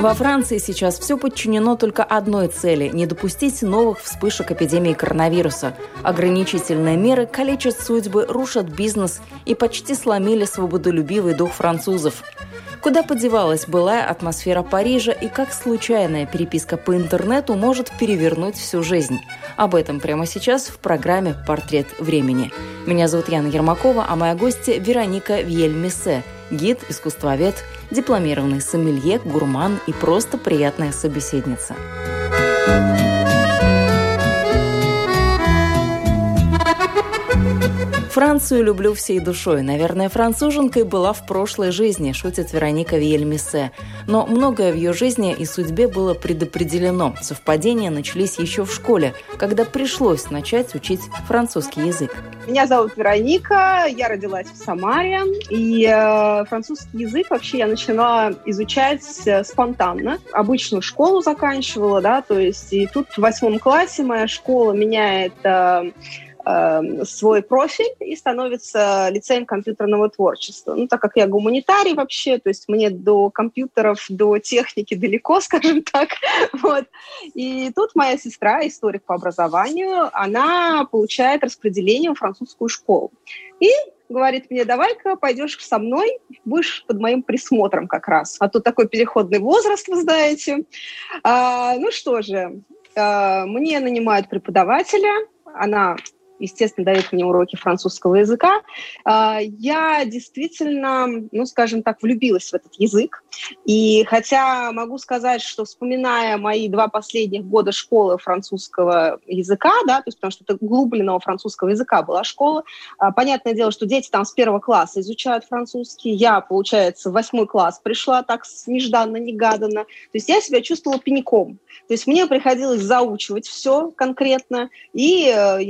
Во Франции сейчас все подчинено только одной цели – не допустить новых вспышек эпидемии коронавируса. Ограничительные меры калечат судьбы, рушат бизнес и почти сломили свободолюбивый дух французов. Куда подевалась былая атмосфера Парижа и как случайная переписка по интернету может перевернуть всю жизнь? Об этом прямо сейчас в программе «Портрет времени». Меня зовут Яна Ермакова, а моя гостья Вероника Вьельмесе, гид, искусствовед, дипломированный сомелье, гурман и просто приятная собеседница. Францию люблю всей душой. Наверное, француженкой была в прошлой жизни, шутит Вероника Виельмисе. Но многое в ее жизни и судьбе было предопределено. Совпадения начались еще в школе, когда пришлось начать учить французский язык. Меня зовут Вероника, я родилась в Самаре, и э, французский язык вообще я начала изучать э, спонтанно. Обычную школу заканчивала, да, то есть и тут в восьмом классе моя школа меняет э, свой профиль и становится лицеем компьютерного творчества. Ну, так как я гуманитарий вообще, то есть мне до компьютеров, до техники далеко, скажем так. Вот. И тут моя сестра, историк по образованию, она получает распределение в французскую школу. И говорит мне, давай-ка пойдешь со мной, будешь под моим присмотром как раз. А тут такой переходный возраст, вы знаете. А, ну что же, а, мне нанимают преподавателя, она естественно, дает мне уроки французского языка. А, я действительно, ну, скажем так, влюбилась в этот язык. И хотя могу сказать, что вспоминая мои два последних года школы французского языка, да, то есть потому что это углубленного французского языка была школа, а, понятное дело, что дети там с первого класса изучают французский. Я, получается, в восьмой класс пришла так нежданно-негаданно. То есть я себя чувствовала пеньком. То есть мне приходилось заучивать все конкретно и, э,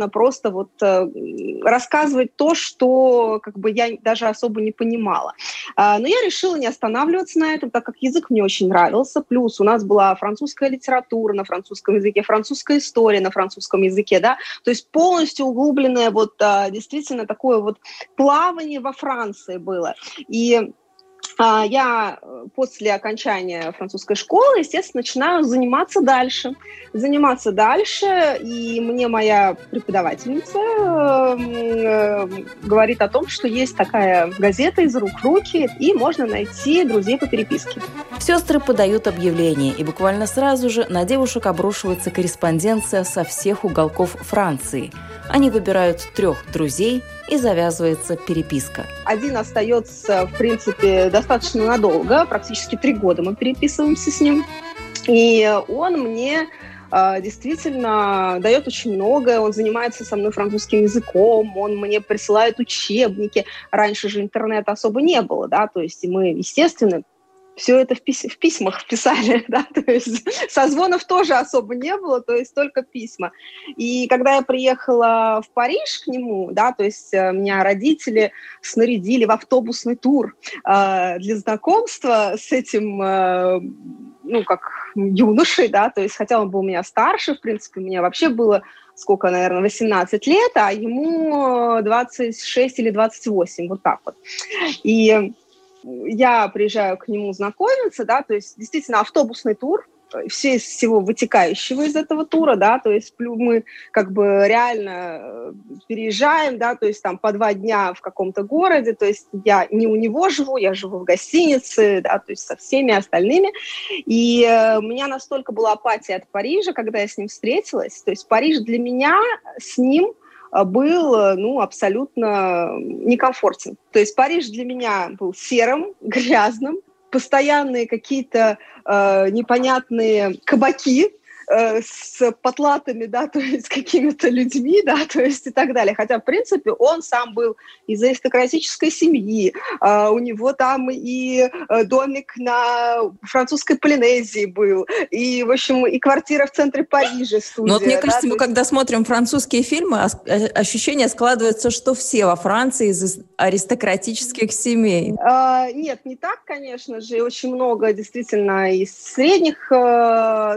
естественно, просто вот э, рассказывать то, что как бы я даже особо не понимала. А, но я решила не останавливаться на этом, так как язык мне очень нравился. Плюс у нас была французская литература на французском языке, французская история на французском языке, да, то есть полностью углубленное вот а, действительно такое вот плавание во Франции было. И я э, после окончания французской школы, естественно, начинаю заниматься дальше. Заниматься дальше, и мне моя преподавательница э, говорит о том, что есть такая газета «Из рук в руки», и можно найти друзей по переписке. Сестры подают объявление, и буквально сразу же на девушек обрушивается корреспонденция со всех уголков Франции. Они выбирают трех друзей – и завязывается переписка. Один остается, в принципе, достаточно надолго, практически три года мы переписываемся с ним. И он мне а, действительно дает очень многое. Он занимается со мной французским языком, он мне присылает учебники. Раньше же интернета особо не было, да, то есть мы, естественно, все это в, пись в письмах писали, да, то есть созвонов тоже особо не было, то есть только письма. И когда я приехала в Париж к нему, да, то есть э, меня родители снарядили в автобусный тур э, для знакомства с этим, э, ну, как юношей, да, то есть хотя он был у меня старше, в принципе, у меня вообще было сколько, наверное, 18 лет, а ему 26 или 28, вот так вот. И я приезжаю к нему знакомиться, да, то есть действительно автобусный тур, все из всего вытекающего из этого тура, да, то есть мы как бы реально э, переезжаем, да, то есть там по два дня в каком-то городе, то есть я не у него живу, я живу в гостинице, да, то есть со всеми остальными, и э, у меня настолько была апатия от Парижа, когда я с ним встретилась, то есть Париж для меня с ним был э, ну, абсолютно некомфортен. То есть Париж для меня был серым, грязным, постоянные какие-то э, непонятные кабаки, э, с потлатами, да, то есть какими-то людьми, да, то есть и так далее. Хотя, в принципе, он сам был из аристократической семьи, э, у него там и э, домик на французской Полинезии был, и, в общем, и квартира в центре Парижа, студия. Ну вот мне кажется, да, мы есть... когда смотрим французские фильмы, э, ощущение складывается, что все во Франции из аристократических семей. А, нет, не так, конечно же. Очень много действительно из средних,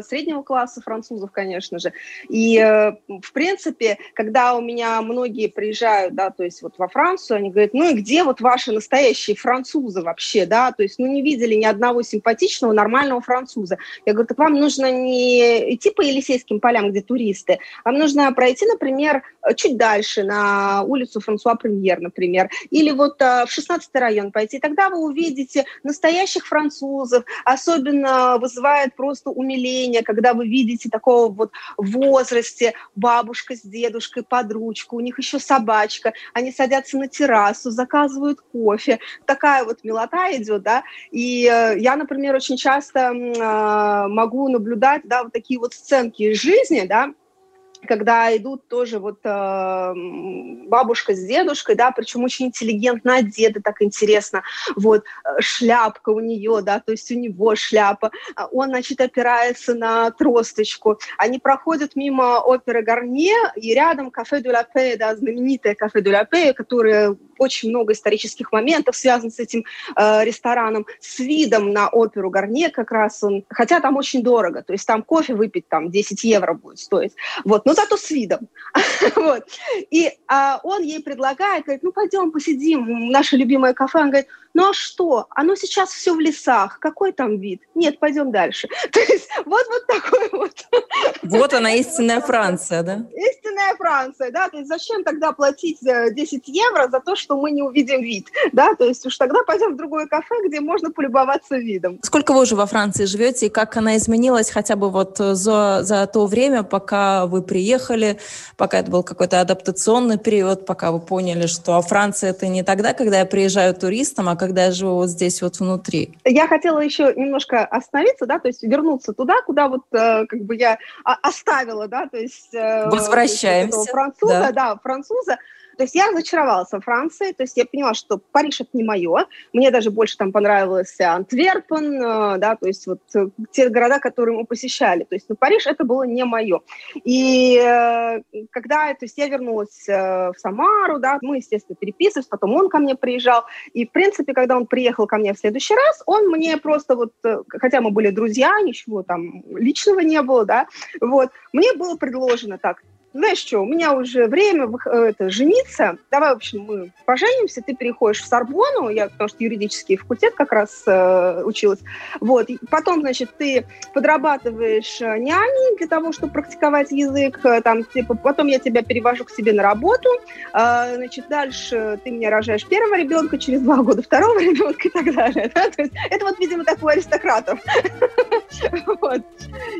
среднего класса французов, конечно же. И, э, в принципе, когда у меня многие приезжают, да, то есть вот во Францию, они говорят, ну и где вот ваши настоящие французы вообще, да, то есть, ну не видели ни одного симпатичного, нормального француза. Я говорю, так вам нужно не идти по Елисейским полям, где туристы, вам нужно пройти, например, чуть дальше, на улицу Франсуа Премьер, например, или вот э, в 16 район пойти, тогда вы увидите настоящих французов, особенно вызывает просто умиление, когда вы видите такого вот возрасте бабушка с дедушкой под ручку, у них еще собачка, они садятся на террасу, заказывают кофе, такая вот милота идет, да, и э, я, например, очень часто э, могу наблюдать, да, вот такие вот сценки из жизни, да, когда идут тоже вот э, бабушка с дедушкой, да, причем очень интеллигентно одеты, так интересно, вот, э, шляпка у нее, да, то есть у него шляпа, а он, значит, опирается на тросточку, они проходят мимо оперы Гарне, и рядом кафе де ла Пе, да, знаменитое кафе де ла Пе, которое очень много исторических моментов связан с этим э, рестораном, с видом на оперу Гарне как раз он, хотя там очень дорого, то есть там кофе выпить там 10 евро будет стоить, вот, но зато с видом, вот, и а, он ей предлагает, говорит, ну пойдем посидим в наше любимое кафе, он говорит, ну а что, оно сейчас все в лесах, какой там вид? Нет, пойдем дальше. То есть вот, вот такой вот. Вот она истинная Франция, да? Истинная Франция, да, то есть зачем тогда платить 10 э, евро за то, что мы не увидим вид, да, то есть уж тогда пойдем в другое кафе, где можно полюбоваться видом. Сколько вы уже во Франции живете и как она изменилась хотя бы вот за, за то время, пока вы приехали, пока это был какой-то адаптационный период, пока вы поняли, что Франция это не тогда, когда я приезжаю туристом, а когда я живу вот здесь вот внутри? Я хотела еще немножко остановиться, да, то есть вернуться туда, куда вот э, как бы я оставила, да, то есть... Э, Возвращаемся. То есть француза, да. да, француза. То есть я разочаровалась во Франции, то есть я поняла, что Париж это не мое. Мне даже больше там понравился Антверпен, э, да, то есть вот э, те города, которые мы посещали. То есть ну, Париж это было не мое. И э, когда, то есть я вернулась в Самару, да, мы, естественно, переписывались, потом он ко мне приезжал. И, в принципе, когда он приехал ко мне в следующий раз, он мне просто вот, хотя мы были друзья, ничего там личного не было, да, вот, мне было предложено так, знаешь что, у меня уже время э, это, жениться, давай, в общем, мы поженимся, ты переходишь в Сорбону, я, потому что юридический факультет как раз э, училась, вот, и потом, значит, ты подрабатываешь э, няней для того, чтобы практиковать язык, э, там, типа, потом я тебя перевожу к себе на работу, э, значит, дальше ты мне рожаешь первого ребенка, через два года второго ребенка и так далее, да? то есть это вот, видимо, так у аристократов, вот,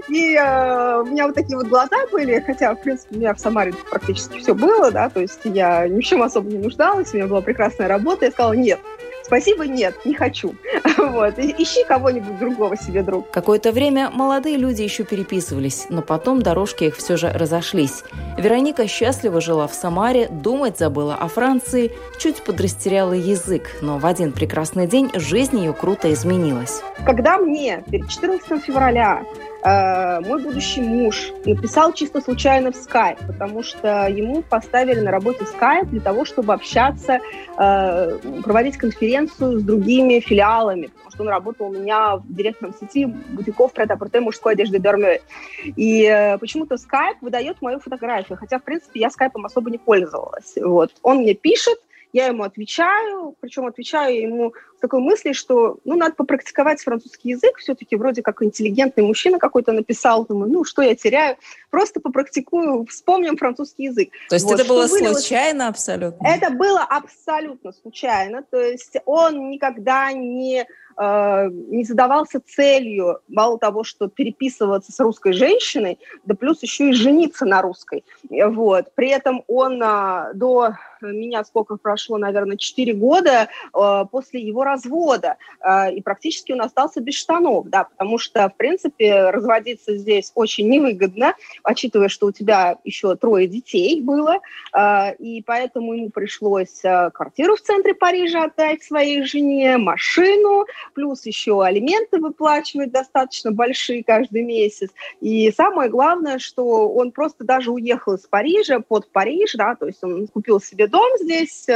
и у меня вот такие вот глаза были, хотя, в принципе, меня в Самаре практически все было, да, то есть я ни в чем особо не нуждалась, у меня была прекрасная работа, я сказала, нет, спасибо, нет, не хочу. Вот. Ищи кого-нибудь другого себе друг. Какое-то время молодые люди еще переписывались, но потом дорожки их все же разошлись. Вероника счастливо жила в Самаре, думать забыла о Франции, чуть подрастеряла язык, но в один прекрасный день жизнь ее круто изменилась. Когда мне перед 14 февраля Э, мой будущий муж написал чисто случайно в скайп, потому что ему поставили на работе скайп для того, чтобы общаться, э, проводить конференцию с другими филиалами, потому что он работал у меня в директорном сети бутиков прет-а-порте мужской одежды Дерме. И э, почему-то скайп выдает мою фотографию, хотя, в принципе, я скайпом особо не пользовалась. Вот. Он мне пишет, я ему отвечаю, причем отвечаю ему такой мыслью, что ну, надо попрактиковать французский язык, все-таки вроде как интеллигентный мужчина какой-то написал, думаю, ну что я теряю, просто попрактикую, вспомним французский язык. То есть вот, это было вылилось... случайно абсолютно? Это было абсолютно случайно, то есть он никогда не э, не задавался целью, мало того, что переписываться с русской женщиной, да плюс еще и жениться на русской. Вот. При этом он э, до меня сколько прошло, наверное, 4 года, э, после его развода, э, и практически он остался без штанов, да, потому что, в принципе, разводиться здесь очень невыгодно, учитывая, что у тебя еще трое детей было, э, и поэтому ему пришлось э, квартиру в центре Парижа отдать своей жене, машину, плюс еще алименты выплачивать достаточно большие каждый месяц. И самое главное, что он просто даже уехал из Парижа под Париж, да, то есть он купил себе дом здесь,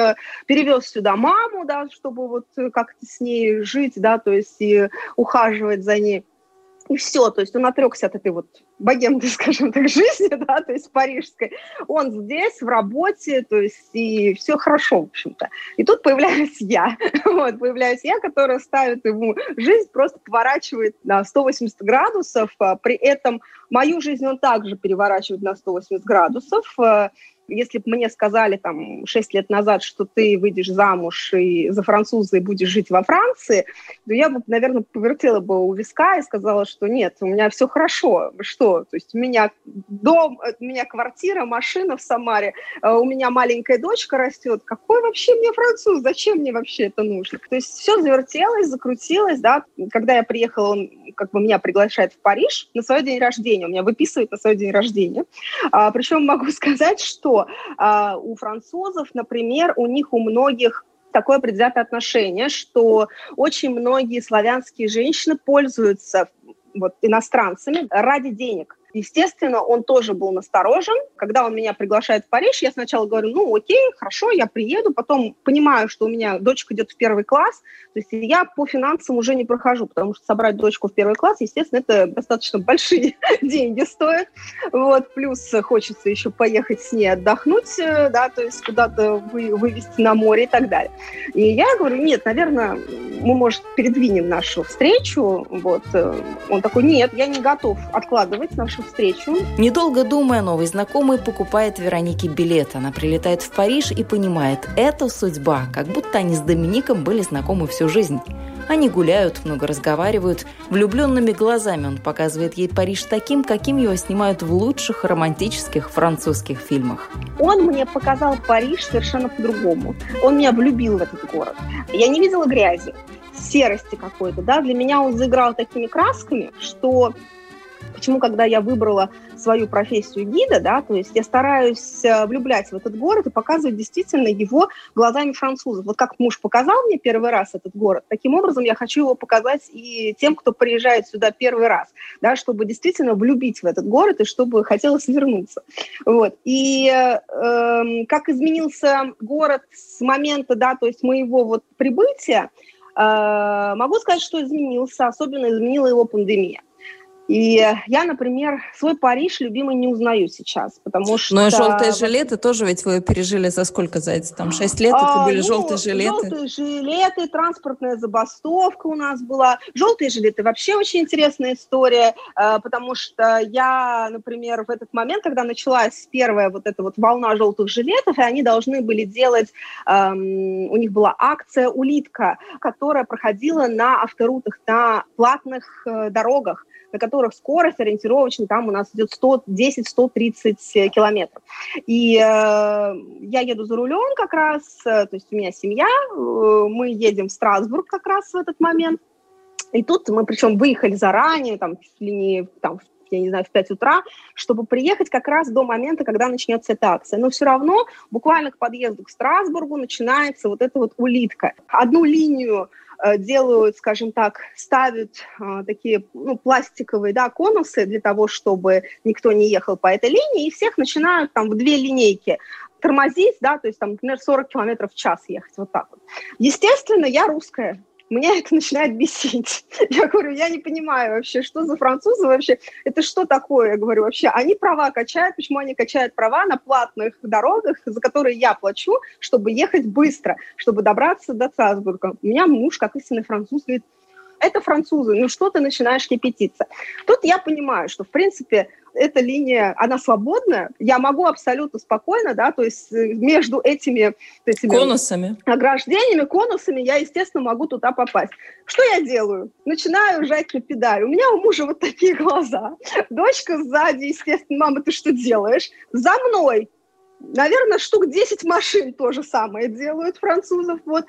перевез сюда маму, да, чтобы вот как-то с ней жить, да, то есть и ухаживать за ней. И все, то есть он отрекся от этой вот богемной, скажем так, жизни, да, то есть парижской. Он здесь, в работе, то есть и все хорошо, в общем-то. И тут появляюсь я, вот, появляюсь я, которая ставит ему жизнь, просто поворачивает на 180 градусов, а при этом мою жизнь он также переворачивает на 180 градусов, а, если бы мне сказали там 6 лет назад, что ты выйдешь замуж и за француза и будешь жить во Франции, то я бы, наверное, повертела бы у виска и сказала, что нет, у меня все хорошо. Что? То есть у меня дом, у меня квартира, машина в Самаре, э, у меня маленькая дочка растет. Какой вообще мне француз? Зачем мне вообще это нужно? То есть все завертелось, закрутилось, да. Когда я приехала, он как бы меня приглашает в Париж на свой день рождения. У меня выписывает на свой день рождения. А, причем могу сказать, что а, у французов, например, у них у многих такое предвзятое отношение, что очень многие славянские женщины пользуются вот, иностранцами ради денег. Естественно, он тоже был насторожен. Когда он меня приглашает в Париж, я сначала говорю, ну окей, хорошо, я приеду. Потом понимаю, что у меня дочка идет в первый класс. То есть я по финансам уже не прохожу, потому что собрать дочку в первый класс, естественно, это достаточно большие деньги стоит. Вот. Плюс хочется еще поехать с ней отдохнуть, э, да, то есть куда-то вы, вывести на море и так далее. И я говорю, нет, наверное, мы, может, передвинем нашу встречу. Вот. Э, он такой, нет, я не готов откладывать нашу встречу. Недолго думая, новый знакомый покупает Веронике билет. Она прилетает в Париж и понимает, это судьба, как будто они с Домиником были знакомы всю жизнь. Они гуляют, много разговаривают. Влюбленными глазами он показывает ей Париж таким, каким его снимают в лучших романтических французских фильмах. Он мне показал Париж совершенно по-другому. Он меня влюбил в этот город. Я не видела грязи серости какой-то, да, для меня он заиграл такими красками, что Почему, когда я выбрала свою профессию гида, да, то есть я стараюсь э, влюблять в этот город и показывать действительно его глазами французов. Вот как муж показал мне первый раз этот город, таким образом я хочу его показать и тем, кто приезжает сюда первый раз, да, чтобы действительно влюбить в этот город и чтобы хотелось вернуться. Вот. И э, как изменился город с момента, да, то есть моего вот прибытия, э, могу сказать, что изменился, особенно изменила его пандемия. И я, например, свой Париж любимый не узнаю сейчас, потому что... Ну и желтые жилеты тоже ведь вы пережили за сколько, за эти там шесть лет? Это были а, ну, желтые жилеты? Желтые жилеты, транспортная забастовка у нас была. Желтые жилеты вообще очень интересная история, э, потому что я, например, в этот момент, когда началась первая вот эта вот волна желтых жилетов, и они должны были делать, эм, у них была акция «Улитка», которая проходила на авторутах, на платных э, дорогах на которых скорость ориентировочно там у нас идет 110-130 километров. И э, я еду за рулем как раз, э, то есть у меня семья, э, мы едем в Страсбург как раз в этот момент. И тут мы причем выехали заранее, там, чуть ли там, я не знаю, в 5 утра, чтобы приехать как раз до момента, когда начнется эта акция. Но все равно буквально к подъезду к Страсбургу начинается вот эта вот улитка. Одну линию Э, делают, скажем так, ставят э, такие ну, пластиковые да, конусы для того, чтобы никто не ехал по этой линии, и всех начинают там в две линейки тормозить, да, то есть там, например, 40 километров в час ехать, вот так вот. Естественно, я русская, меня это начинает бесить. Я говорю, я не понимаю вообще, что за французы вообще, это что такое? Я говорю, вообще, они права качают, почему они качают права на платных дорогах, за которые я плачу, чтобы ехать быстро, чтобы добраться до Страсбурга. У меня муж, как истинный француз, говорит, это французы, ну что ты начинаешь кипятиться? Тут я понимаю, что, в принципе, эта линия, она свободная, я могу абсолютно спокойно, да, то есть э, между этими, этими конусами. ограждениями, конусами я, естественно, могу туда попасть. Что я делаю? Начинаю жать на педаль. У меня у мужа вот такие глаза. Дочка сзади, естественно, мама, ты что делаешь? За мной наверное, штук 10 машин то же самое делают французов. Вот.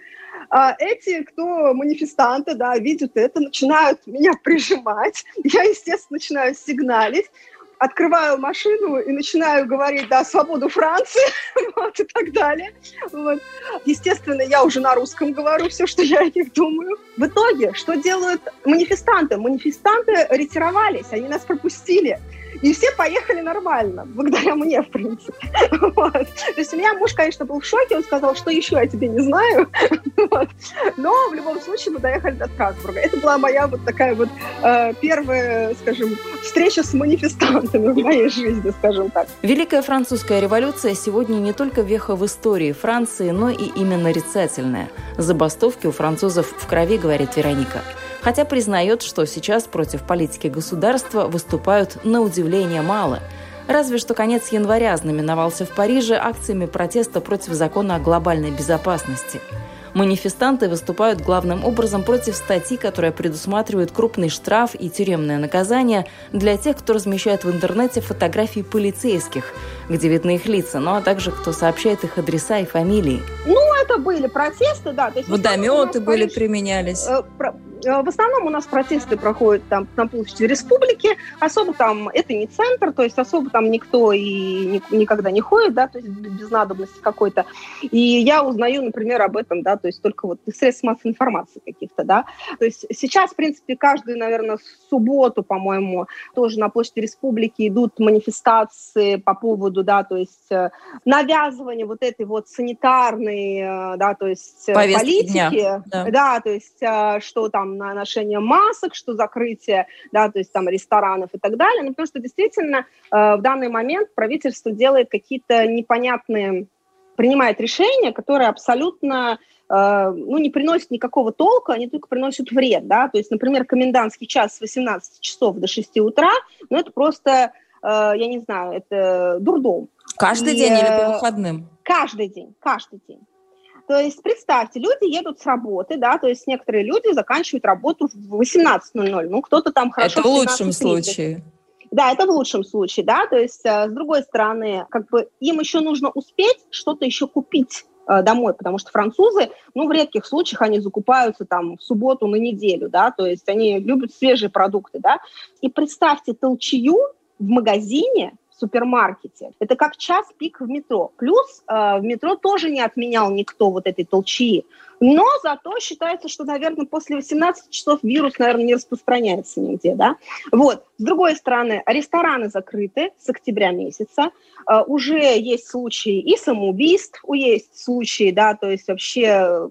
А эти, кто манифестанты, да, видят это, начинают меня прижимать. Я, естественно, начинаю сигналить открываю машину и начинаю говорить, да, свободу Франции, вот, и так далее. Вот. Естественно, я уже на русском говорю все, что я о них думаю. В итоге, что делают манифестанты? Манифестанты ретировались, они нас пропустили. И все поехали нормально, благодаря мне, в принципе. Вот. То есть у меня муж, конечно, был в шоке, он сказал, что еще я тебе не знаю. Вот. Но в любом случае мы доехали до Страсбурга. Это была моя вот такая вот э, первая, скажем, встреча с манифестантами в моей жизни, скажем так. Великая французская революция сегодня не только веха в истории Франции, но и именно нарицательная. Забастовки у французов в крови, говорит Вероника хотя признает, что сейчас против политики государства выступают на удивление мало. Разве что конец января знаменовался в Париже акциями протеста против закона о глобальной безопасности. Манифестанты выступают главным образом против статьи, которая предусматривает крупный штраф и тюремное наказание для тех, кто размещает в интернете фотографии полицейских, где видны их лица, ну а также кто сообщает их адреса и фамилии. Ну, это были протесты, да. То есть, Водометы были, Париж... применялись. Э, Э, в основном у нас протесты проходят там на площади республики, особо там это не центр, то есть особо там никто и никогда не ходит, да, то есть без надобности какой-то. И я узнаю, например, об этом, да, то есть только вот из средств массовой информации каких-то, да. То есть сейчас, в принципе, каждую, наверное, субботу, по-моему, тоже на площади республики идут манифестации по поводу, да, то есть э, навязывания вот этой вот санитарной, э, да, то есть Повестки политики, дня. Да. да, то есть что там там на ношение масок, что закрытие, да, то есть там ресторанов и так далее, ну, потому что действительно э, в данный момент правительство делает какие-то непонятные, принимает решения, которые абсолютно э, ну, не приносят никакого толка, они только приносят вред, да, то есть, например, комендантский час с 18 часов до 6 утра, ну, это просто, э, я не знаю, это дурдом. Каждый и, день или по выходным? Каждый день, каждый день. То есть представьте, люди едут с работы, да, то есть некоторые люди заканчивают работу в 18.00, ну кто-то там хорошо... Это в лучшем случае. Да, это в лучшем случае, да, то есть э, с другой стороны, как бы им еще нужно успеть что-то еще купить э, домой, потому что французы, ну, в редких случаях они закупаются там в субботу на неделю, да, то есть они любят свежие продукты, да, и представьте толчью в магазине, супермаркете. Это как час пик в метро. Плюс э, в метро тоже не отменял никто вот этой толчии. Но зато считается, что, наверное, после 18 часов вирус, наверное, не распространяется нигде, да. Вот. С другой стороны, рестораны закрыты с октября месяца. Uh, уже есть случаи и самоубийств, есть случаи, да, то есть вообще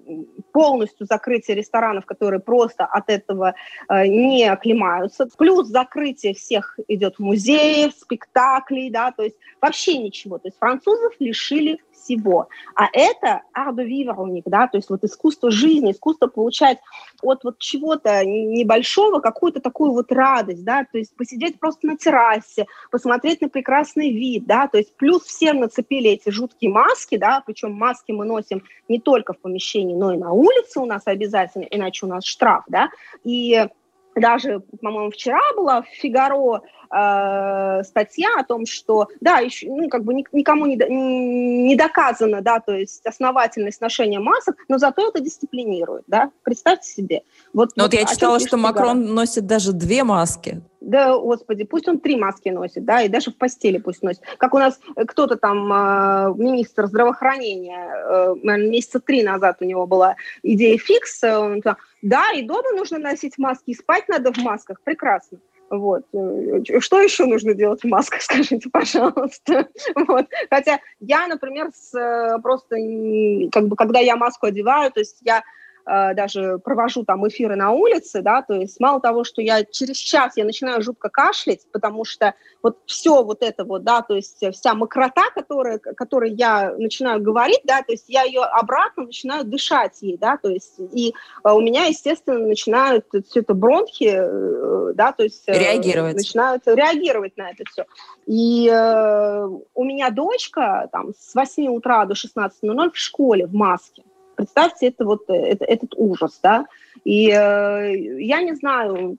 полностью закрытие ресторанов, которые просто от этого uh, не оклемаются. Плюс закрытие всех идет музеев, спектаклей, да, то есть вообще ничего. То есть французов лишили всего. А это art у них, да, то есть вот искусство жизни, искусство получать от вот чего-то небольшого какую-то такую вот радость, да, то есть посидеть просто на террасе, посмотреть на прекрасный вид, да, то есть плюс всем нацепили эти жуткие маски, да, причем маски мы носим не только в помещении, но и на улице у нас обязательно, иначе у нас штраф, да, и даже, по-моему, вчера была в «Фигаро» э, статья о том, что, да, еще, ну, как бы никому не, не доказано, да, то есть основательность ношения масок, но зато это дисциплинирует, да, представьте себе. Вот, но вот, вот я читала, что Макрон «Фигаро». носит даже две маски. Да, господи, пусть он три маски носит, да, и даже в постели пусть носит. Как у нас кто-то там, э, министр здравоохранения, э, месяца три назад у него была идея фикс, он, да, и дома нужно носить маски, и спать надо в масках, прекрасно. Вот. Э, что еще нужно делать в масках, скажите, пожалуйста. Вот. Хотя я, например, с, э, просто, как бы, когда я маску одеваю, то есть я даже провожу там эфиры на улице, да, то есть мало того, что я через час я начинаю жутко кашлять, потому что вот все вот это вот, да, то есть вся мокрота, которая, которой я начинаю говорить, да, то есть я ее обратно начинаю дышать ей, да, то есть и э, у меня, естественно, начинают все это бронхи, э, да, то есть реагировать. начинают реагировать на это все. И э, у меня дочка там с 8 утра до 16.00 в школе в маске. Представьте это вот, э, это, этот ужас, да. И э, я не знаю,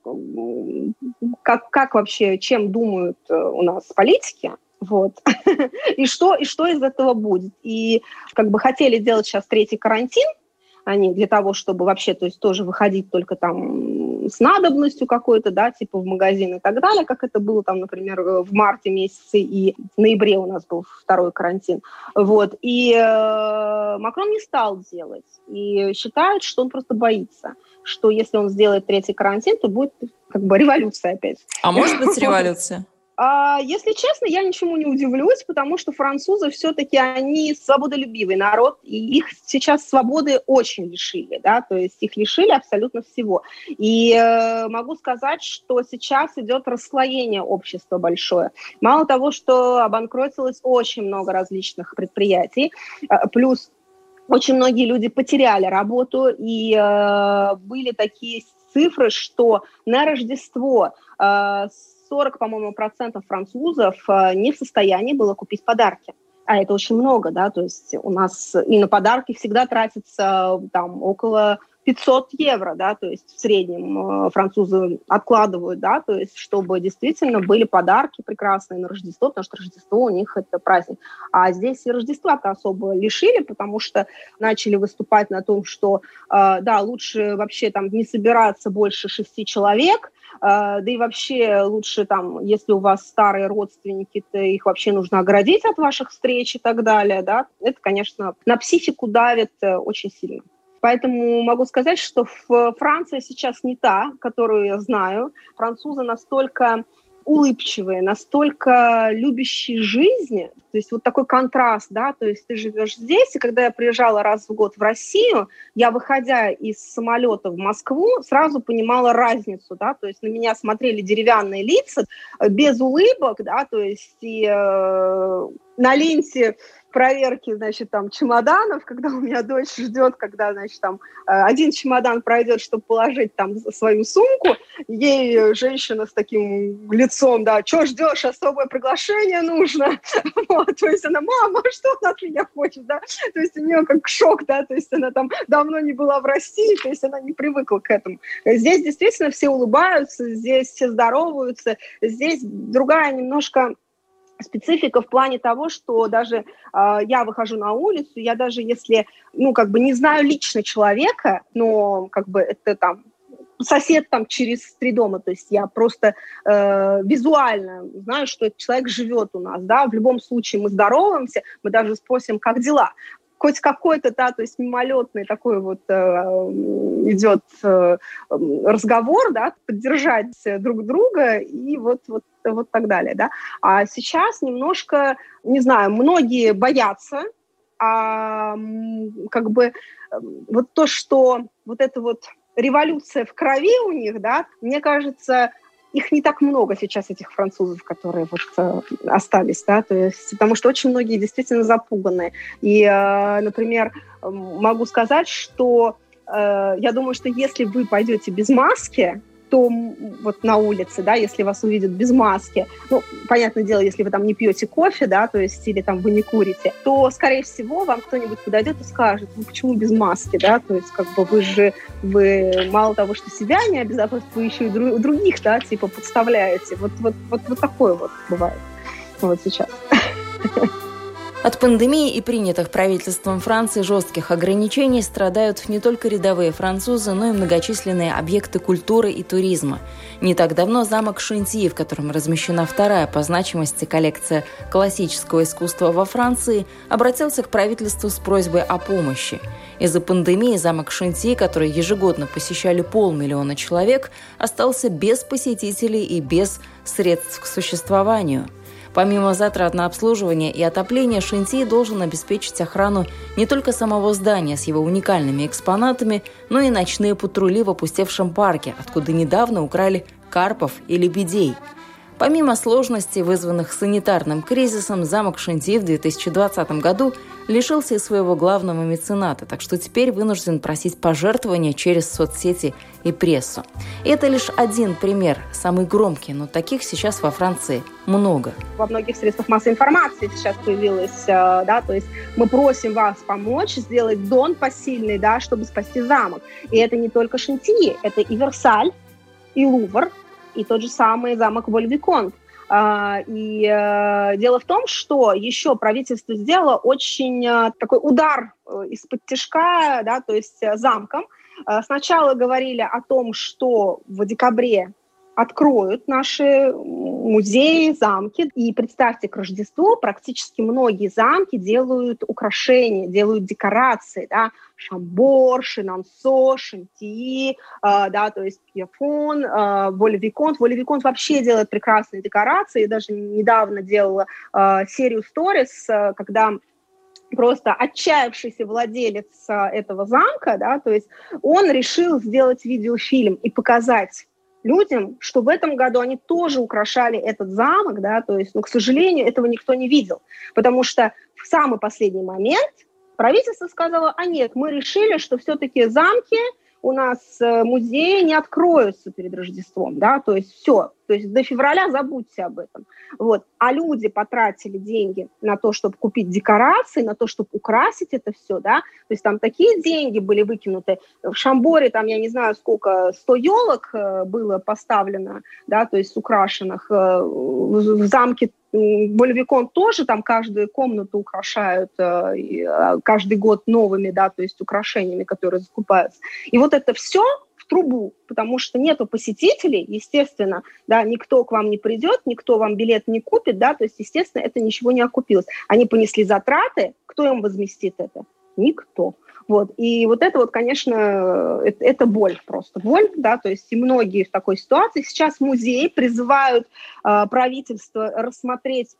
как, как вообще, чем думают э, у нас политики, Вот. и, что, и что из этого будет? И как бы хотели делать сейчас третий карантин, они для того, чтобы вообще, то есть тоже выходить только там с надобностью какой-то, да, типа в магазин и так далее, как это было там, например, в марте месяце и в ноябре у нас был второй карантин. Вот. И э, Макрон не стал делать. И считает, что он просто боится, что если он сделает третий карантин, то будет как бы революция опять. А может быть революция? А, если честно, я ничему не удивлюсь, потому что французы все-таки они свободолюбивый народ, и их сейчас свободы очень лишили, да, то есть их лишили абсолютно всего. И э, могу сказать, что сейчас идет расслоение общества большое. Мало того, что обанкротилось очень много различных предприятий, э, плюс очень многие люди потеряли работу, и э, были такие цифры, что на Рождество э, 40, по-моему, процентов французов э, не в состоянии было купить подарки. А это очень много, да, то есть у нас и на подарки всегда тратится там около 500 евро, да, то есть в среднем э, французы откладывают, да, то есть чтобы действительно были подарки прекрасные на Рождество, потому что Рождество у них это праздник. А здесь и Рождества-то особо лишили, потому что начали выступать на том, что, э, да, лучше вообще там не собираться больше шести человек, а, да и вообще лучше там, если у вас старые родственники, то их вообще нужно оградить от ваших встреч и так далее, да, это, конечно, на психику давит э, очень сильно. Поэтому могу сказать, что Франция сейчас не та, которую я знаю. Французы настолько улыбчивые, настолько любящие жизни. То есть вот такой контраст, да, то есть ты живешь здесь, и когда я приезжала раз в год в Россию, я, выходя из самолета в Москву, сразу понимала разницу, да, то есть на меня смотрели деревянные лица, э, без улыбок, да, то есть и э, на ленте проверки, значит, там, чемоданов, когда у меня дочь ждет, когда, значит, там, э, один чемодан пройдет, чтобы положить там свою сумку, ей женщина с таким лицом, да, что ждешь, особое приглашение нужно, вот, то есть она, мама, что она от меня хочет, да, то есть у нее как шок, да, то есть она там давно не была в России, то есть она не привыкла к этому. Здесь действительно все улыбаются, здесь все здороваются, здесь другая немножко специфика в плане того, что даже э, я выхожу на улицу, я даже если, ну, как бы не знаю лично человека, но как бы это там сосед там через три дома, то есть я просто э, визуально знаю, что этот человек живет у нас, да, в любом случае мы здороваемся, мы даже спросим, как дела, хоть какой-то, да, то есть мимолетный такой вот э, идет э, разговор, да, поддержать друг друга и вот, вот, вот так далее, да. А сейчас немножко, не знаю, многие боятся, а как бы вот то, что вот это вот революция в крови у них, да, мне кажется, их не так много сейчас, этих французов, которые вот э, остались, да, то есть, потому что очень многие действительно запуганы. И, э, например, могу сказать, что э, я думаю, что если вы пойдете без маски, то вот на улице, да, если вас увидят без маски, ну, понятное дело, если вы там не пьете кофе, да, то есть или там вы не курите, то, скорее всего, вам кто-нибудь подойдет и скажет, ну, почему без маски, да, то есть как бы вы же, вы мало того, что себя не обезопасите, вы еще и других, да, типа подставляете. Вот, вот, вот, вот такое вот бывает вот сейчас. От пандемии и принятых правительством Франции жестких ограничений страдают не только рядовые французы, но и многочисленные объекты культуры и туризма. Не так давно замок Шантьи, в котором размещена вторая по значимости коллекция классического искусства во Франции, обратился к правительству с просьбой о помощи. Из-за пандемии замок Шантьи, который ежегодно посещали полмиллиона человек, остался без посетителей и без средств к существованию – Помимо затрат на обслуживание и отопление, Шэньси должен обеспечить охрану не только самого здания с его уникальными экспонатами, но и ночные патрули в опустевшем парке, откуда недавно украли карпов и лебедей – Помимо сложностей, вызванных санитарным кризисом, замок Шэньти в 2020 году лишился и своего главного мецената, так что теперь вынужден просить пожертвования через соцсети и прессу. И это лишь один пример, самый громкий, но таких сейчас во Франции много. Во многих средствах массовой информации сейчас появилось, э, да, то есть мы просим вас помочь сделать дон посильный, да, чтобы спасти замок. И это не только Шантии, это и Версаль, и Лувр, и тот же самый замок Вольвиконт. А, и э, дело в том, что еще правительство сделало очень э, такой удар э, из-под тяжка, да, то есть замком. Сначала говорили о том, что в декабре откроют наши музеи, замки. И представьте, к Рождеству практически многие замки делают украшения, делают декорации, да, Шамбор, Шинансо, Шантии, э, да, то есть Пьефон, э, Волевиконт. Волевиконт вообще делает прекрасные декорации. Я даже недавно делала э, серию сторис, э, когда просто отчаявшийся владелец э, этого замка, да, то есть он решил сделать видеофильм и показать людям, что в этом году они тоже украшали этот замок, да, то есть, но, к сожалению, этого никто не видел, потому что в самый последний момент правительство сказало, а нет, мы решили, что все-таки замки у нас э, музеи не откроются перед Рождеством, да, то есть все, то есть до февраля забудьте об этом. Вот. А люди потратили деньги на то, чтобы купить декорации, на то, чтобы украсить это все, да, то есть там такие деньги были выкинуты. В Шамборе там, я не знаю, сколько, 100 елок э, было поставлено, да, то есть украшенных. Э, в замке Больвикон тоже там каждую комнату украшают э, каждый год новыми, да, то есть украшениями, которые закупаются. И вот это все в трубу, потому что нету посетителей, естественно, да, никто к вам не придет, никто вам билет не купит, да, то есть, естественно, это ничего не окупилось. Они понесли затраты, кто им возместит это? Никто. Вот. И вот это вот, конечно, это, это боль просто, боль, да, то есть и многие в такой ситуации. Сейчас музеи призывают э, правительство рассмотреть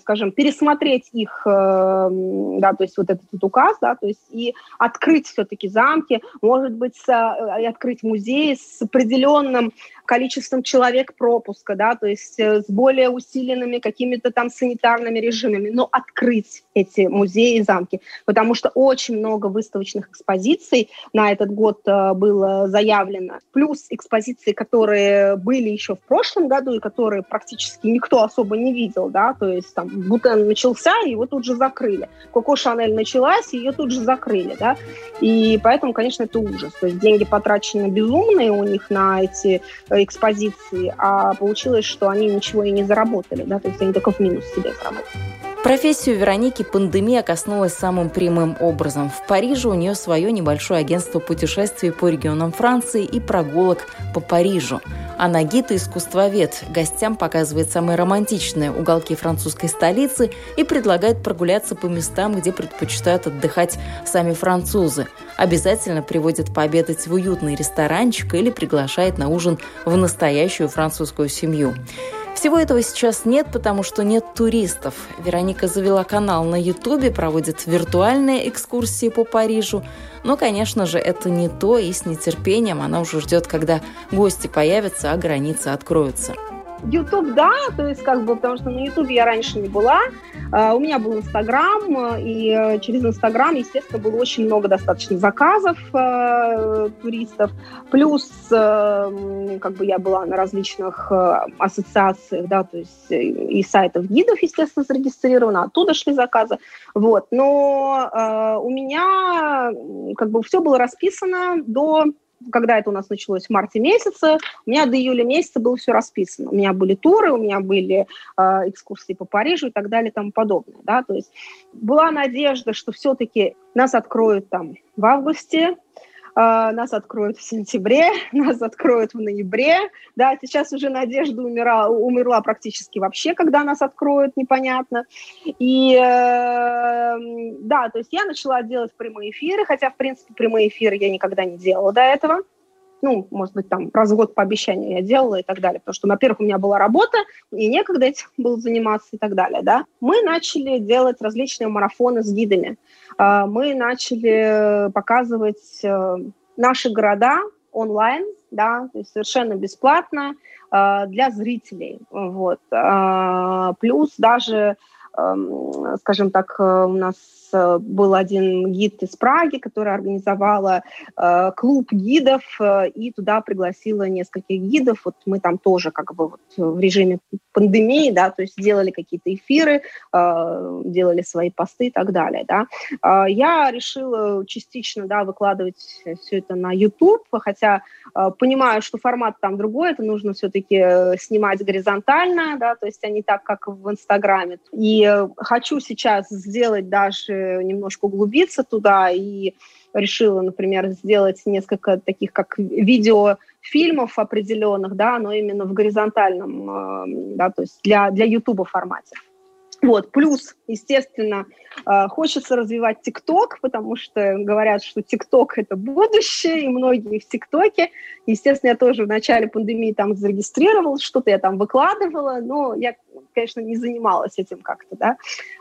скажем, пересмотреть их, э, да, то есть вот этот вот указ, да, то есть и открыть все-таки замки, может быть, с, э, открыть музеи с определенным количеством человек пропуска, да, то есть э, с более усиленными какими-то там санитарными режимами, но открыть эти музеи и замки, потому что очень много выставочных экспозиций на этот год было заявлено, плюс экспозиции, которые были еще в прошлом году и которые практически никто особо не видел, да, то есть там Бутен начался, его тут же закрыли. Коко Шанель началась, ее тут же закрыли, да, и поэтому, конечно, это ужас. То есть деньги потрачены безумные у них на эти э, экспозиции, а получилось, что они ничего и не заработали, да, то есть они только в минус себе заработали. Профессию Вероники пандемия коснулась самым прямым образом. В Париже у нее свое небольшое агентство путешествий по регионам Франции и прогулок по Парижу. Она гид и искусствовед. Гостям показывает самые романтичные уголки французской столицы и предлагает прогуляться по местам, где предпочитают отдыхать сами французы. Обязательно приводит пообедать в уютный ресторанчик или приглашает на ужин в настоящую французскую семью. Всего этого сейчас нет, потому что нет туристов. Вероника завела канал на Ютубе, проводит виртуальные экскурсии по Парижу. Но, конечно же, это не то, и с нетерпением она уже ждет, когда гости появятся, а границы откроются. YouTube, да, то есть как бы, потому что на YouTube я раньше не была. Uh, у меня был Инстаграм, и uh, через Инстаграм, естественно, было очень много достаточно заказов uh, туристов. Плюс, как бы я была на различных ассоциациях, да, то есть и сайтов гидов, естественно, зарегистрирована, оттуда шли заказы. Вот. Но у меня как бы все было расписано до когда это у нас началось в марте месяце, у меня до июля месяца было все расписано. У меня были туры, у меня были э, экскурсии по Парижу и так далее и тому подобное. Да? То есть была надежда, что все-таки нас откроют там в августе, нас откроют в сентябре, нас откроют в ноябре. Да, сейчас уже надежда умерла, умерла практически вообще, когда нас откроют, непонятно. И э, да, то есть я начала делать прямые эфиры, хотя, в принципе, прямые эфиры я никогда не делала до этого ну, может быть, там раз в год по обещанию я делала и так далее, потому что, во-первых, у меня была работа, и некогда этим было заниматься и так далее, да. Мы начали делать различные марафоны с гидами. А, мы начали показывать э, наши города онлайн, да, то есть совершенно бесплатно э, для зрителей, вот. А, плюс даже скажем так, у нас Э, был один гид из Праги, который организовала э, клуб гидов э, и туда пригласила нескольких гидов. Вот мы там тоже как бы вот в режиме пандемии, да, то есть делали какие-то эфиры, э, делали свои посты и так далее, да. Э, я решила частично, да, выкладывать все это на YouTube, хотя э, понимаю, что формат там другой, это нужно все-таки э, снимать горизонтально, да, то есть а не так, как в Инстаграме. И хочу сейчас сделать даже немножко углубиться туда и решила, например, сделать несколько таких как видеофильмов определенных, да, но именно в горизонтальном, э, да, то есть для, для YouTube формате. Вот. Плюс, естественно, э, хочется развивать ТикТок, потому что говорят, что ТикТок – это будущее, и многие в ТикТоке. Естественно, я тоже в начале пандемии там зарегистрировалась, что-то я там выкладывала, но я, конечно, не занималась этим как-то, да,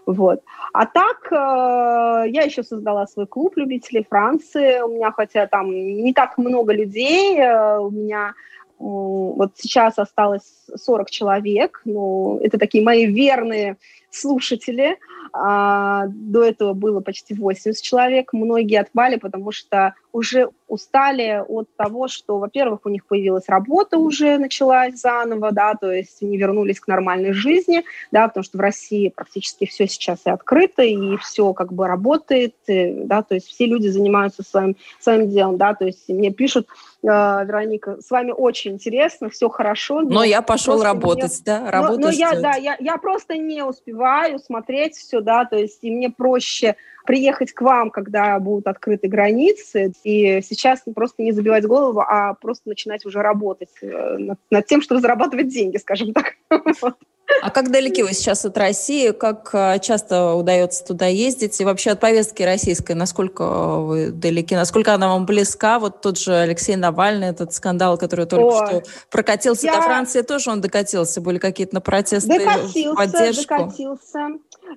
вот. А так, э, я еще создала свой клуб любителей Франции, у меня хотя там не так много людей, э, у меня вот сейчас осталось 40 человек, ну, это такие мои верные слушатели. А, до этого было почти 80 человек. Многие отпали, потому что уже устали от того, что, во-первых, у них появилась работа уже, началась заново, да, то есть они вернулись к нормальной жизни, да, потому что в России практически все сейчас и открыто, и все как бы работает, и, да, то есть все люди занимаются своим, своим делом, да, то есть мне пишут, э, Вероника, с вами очень интересно, все хорошо. Но, но я пошел работать, не... да, работать. Но, но я, да, я, я просто не успеваю смотреть все, да, то есть и мне проще приехать к вам, когда будут открыты границы, и сейчас просто не забивать голову, а просто начинать уже работать э, над, над тем, чтобы зарабатывать деньги, скажем так. А как далеки вы сейчас от России? Как э, часто удается туда ездить? И вообще от повестки российской, насколько вы далеки? Насколько она вам близка? Вот тот же Алексей Навальный, этот скандал, который только О, что прокатился я... до Франции, тоже он докатился? Были какие-то на протесты докатился, в поддержку? Докатился.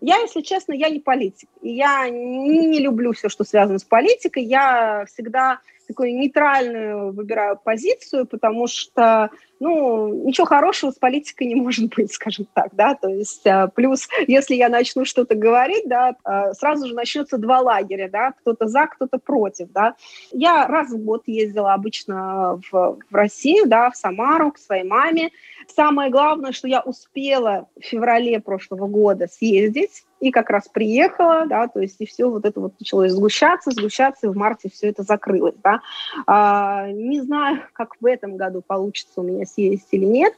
Я, если честно, я не политик. Я не, не люблю все, что связано с политикой. Я всегда такую нейтральную выбираю позицию, потому что, ну, ничего хорошего с политикой не может быть, скажем так, да, то есть а, плюс, если я начну что-то говорить, да, а, сразу же начнется два лагеря, да, кто-то за, кто-то против, да. Я раз в год ездила обычно в, в Россию, да, в Самару к своей маме, Самое главное, что я успела в феврале прошлого года съездить, и как раз приехала, да, то есть и все вот это вот началось сгущаться, сгущаться, и в марте все это закрылось, да. А, не знаю, как в этом году получится у меня съездить или нет,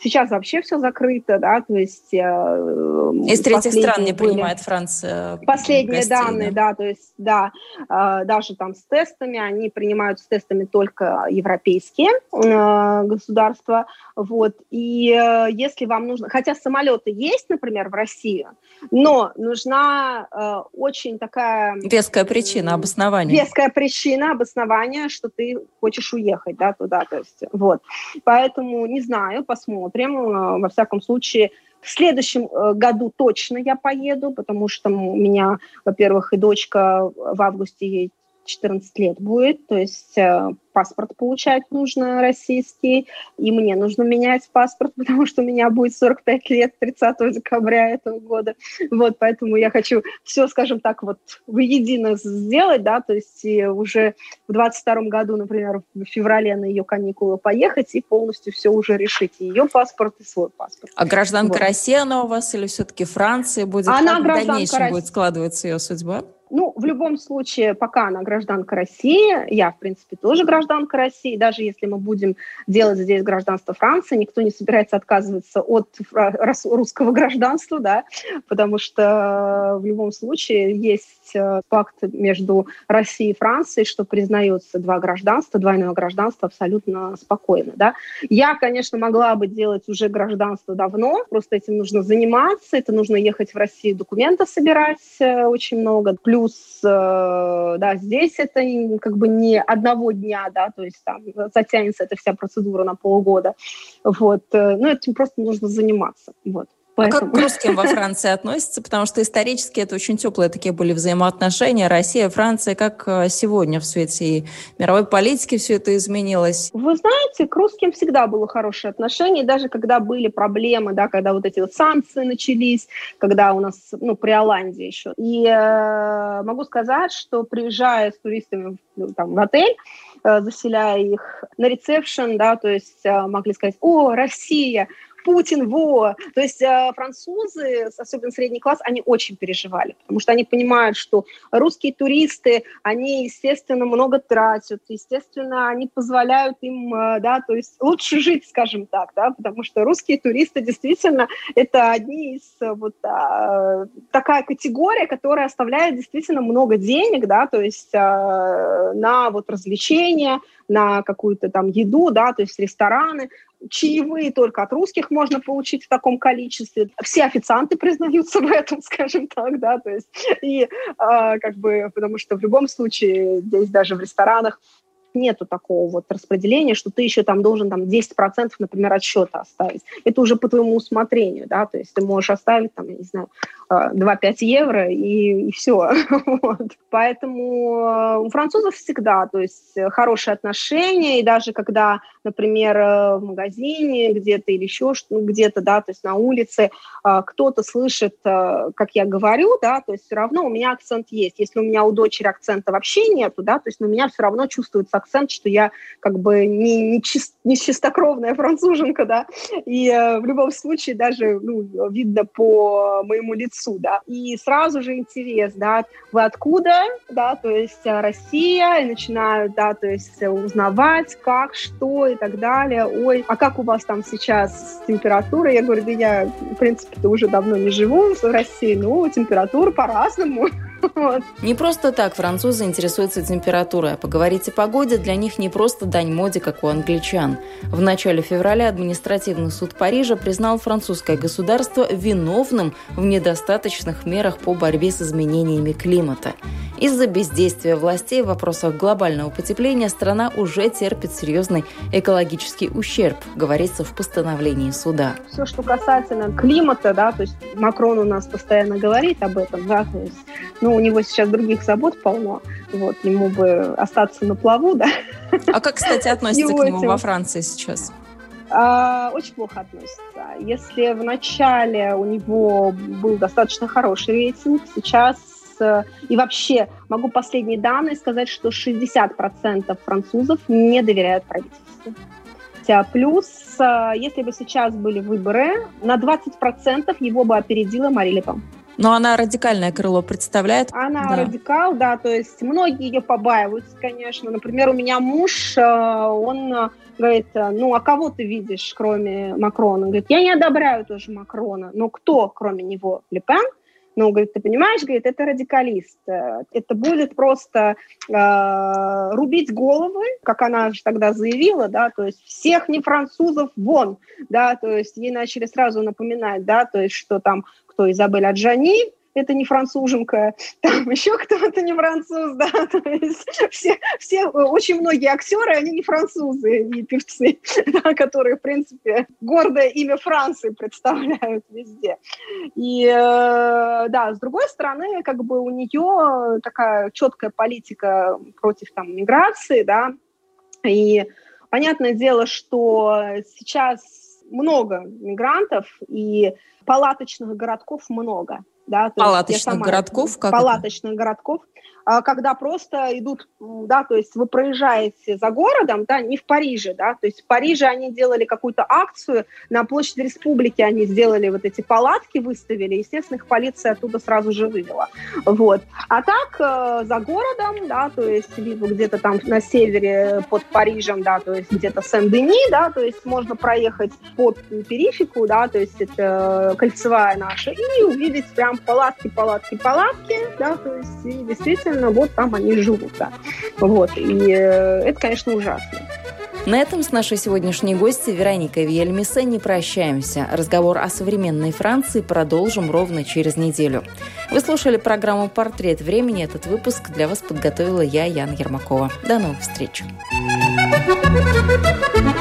Сейчас вообще все закрыто, да, то есть... Э, Из третьих стран не были, принимает Франция Последние гостей, данные, да? да, то есть, да, э, даже там с тестами, они принимают с тестами только европейские э, государства, вот, и э, если вам нужно... Хотя самолеты есть, например, в России, но нужна э, очень такая... Веская причина, обоснование. Веская причина, обоснование, что ты хочешь уехать, да, туда, то есть, вот. Поэтому, не знаю, посмотрим посмотрим. Во всяком случае, в следующем э, году точно я поеду, потому что у меня, во-первых, и дочка в августе ей 14 лет будет, то есть э, паспорт получать нужно российский, и мне нужно менять паспорт, потому что у меня будет 45 лет 30 декабря этого года. Вот, поэтому я хочу все, скажем так, вот воедино сделать, да, то есть и уже в 22 году, например, в феврале на ее каникулы поехать и полностью все уже решить, и ее паспорт, и свой паспорт. А гражданка вот. России она у вас или все-таки Франции будет? Она как в дальнейшем России. будет складываться ее судьба? Ну, в любом случае, пока она гражданка России, я, в принципе, тоже гражданка России, даже если мы будем делать здесь гражданство Франции, никто не собирается отказываться от русского гражданства, да, потому что в любом случае есть э, пакт между Россией и Францией, что признается два гражданства, двойное гражданство абсолютно спокойно, да. Я, конечно, могла бы делать уже гражданство давно, просто этим нужно заниматься, это нужно ехать в Россию документы собирать э, очень много, плюс Плюс, э, да, здесь это как бы не одного дня, да, то есть там затянется эта вся процедура на полгода. Вот. Э, ну, этим просто нужно заниматься. Вот. Поэтому... А как к русским во Франции относятся? Потому что исторически это очень теплые такие были взаимоотношения. Россия, Франция, как э, сегодня в свете мировой политики все это изменилось? Вы знаете, к русским всегда было хорошее отношение, даже когда были проблемы, да, когда вот эти вот санкции начались, когда у нас, ну, при Оланде еще. И э, могу сказать, что приезжая с туристами ну, там, в отель, э, заселяя их на ресепшн, да, то есть э, могли сказать, о, Россия, Путин, во. То есть э, французы, особенно средний класс, они очень переживали, потому что они понимают, что русские туристы, они, естественно, много тратят, естественно, они позволяют им, э, да, то есть лучше жить, скажем так, да, потому что русские туристы действительно это одни из э, вот э, такая категория, которая оставляет действительно много денег, да, то есть э, на вот развлечения, на какую-то там еду, да, то есть рестораны, чаевые только от русских можно получить в таком количестве. Все официанты признаются в этом, скажем так, да, то есть и э, как бы, потому что в любом случае здесь даже в ресторанах нету такого вот распределения, что ты еще там должен там 10%, например, от счета оставить. Это уже по твоему усмотрению, да, то есть ты можешь оставить там, не знаю, 2-5 э, евро и, и все. вот. Поэтому э, у французов всегда, то есть хорошие отношения, и даже когда, например, э, в магазине где-то или еще ну, где-то, да, то есть на улице кто-то слышит, как я говорю, да, то есть все равно у меня акцент есть. Если у меня у дочери акцента вообще нету, да, то есть у меня все равно чувствуется акцент, что я как бы не, не, чист, не чистокровная француженка, да, и э, в любом случае даже ну, видно по моему лицу, да, и сразу же интерес, да, вы откуда, да, то есть э, Россия, и начинают, да, то есть узнавать, как, что и так далее, ой, а как у вас там сейчас температура? Я говорю, да я, в принципе-то уже давно не живу в России, ну, температура по-разному, Вот. Не просто так французы интересуются температурой, а поговорить о погоде для них не просто дань моде, как у англичан. В начале февраля административный суд Парижа признал французское государство виновным в недостаточных мерах по борьбе с изменениями климата. Из-за бездействия властей в вопросах глобального потепления страна уже терпит серьезный экологический ущерб, говорится в постановлении суда. Все, что касательно климата, да, то есть Макрон у нас постоянно говорит об этом, да, то есть, ну, у него сейчас других забот полно, вот, ему бы остаться на плаву, да. А как, кстати, относится к нему во Франции сейчас? А, очень плохо относится. Если в начале у него был достаточно хороший рейтинг, сейчас и вообще могу последние данные сказать, что 60% французов не доверяют правительству. Плюс, э, если бы сейчас были выборы, на 20% его бы опередила Мари Лепен. Но она радикальное крыло представляет. Она да. радикал, да, то есть многие ее побаиваются, конечно. Например, у меня муж, э, он э, говорит, ну, а кого ты видишь, кроме Макрона? Он говорит, я не одобряю тоже Макрона, но кто, кроме него, Лепен? Он говорит, ты понимаешь, говорит, это радикалист. Это будет просто э, рубить головы, как она же тогда заявила, да, то есть всех не французов вон, да, то есть ей начали сразу напоминать, да, то есть что там кто Изабель Аджани, это не француженка, там еще кто-то не француз, да, то есть все, все, очень многие актеры, они не французы и певцы, да, которые, в принципе, гордое имя Франции представляют везде. И, э, да, с другой стороны, как бы у нее такая четкая политика против там миграции, да, и понятное дело, что сейчас много мигрантов, и палаточных городков много. Да, палаточных городков? Как палаточных это? городков. А, когда просто идут, да, то есть вы проезжаете за городом, да, не в Париже, да, то есть в Париже они делали какую-то акцию, на площади Республики они сделали вот эти палатки, выставили, естественно, их полиция оттуда сразу же вывела, вот. А так э, за городом, да, то есть либо где-то там на севере под Парижем, да, то есть где-то Сен-Дени, да, то есть можно проехать по перифику, да, то есть это кольцевая наша, и увидеть прям палатки, палатки, палатки, да, то есть и действительно вот там они живут. Да. Вот. И э, это, конечно, ужасно. На этом с нашей сегодняшней гостью Вероникой Виельмисе не прощаемся. Разговор о современной Франции продолжим ровно через неделю. Вы слушали программу «Портрет времени». Этот выпуск для вас подготовила я, Яна Ермакова. До новых встреч. thank you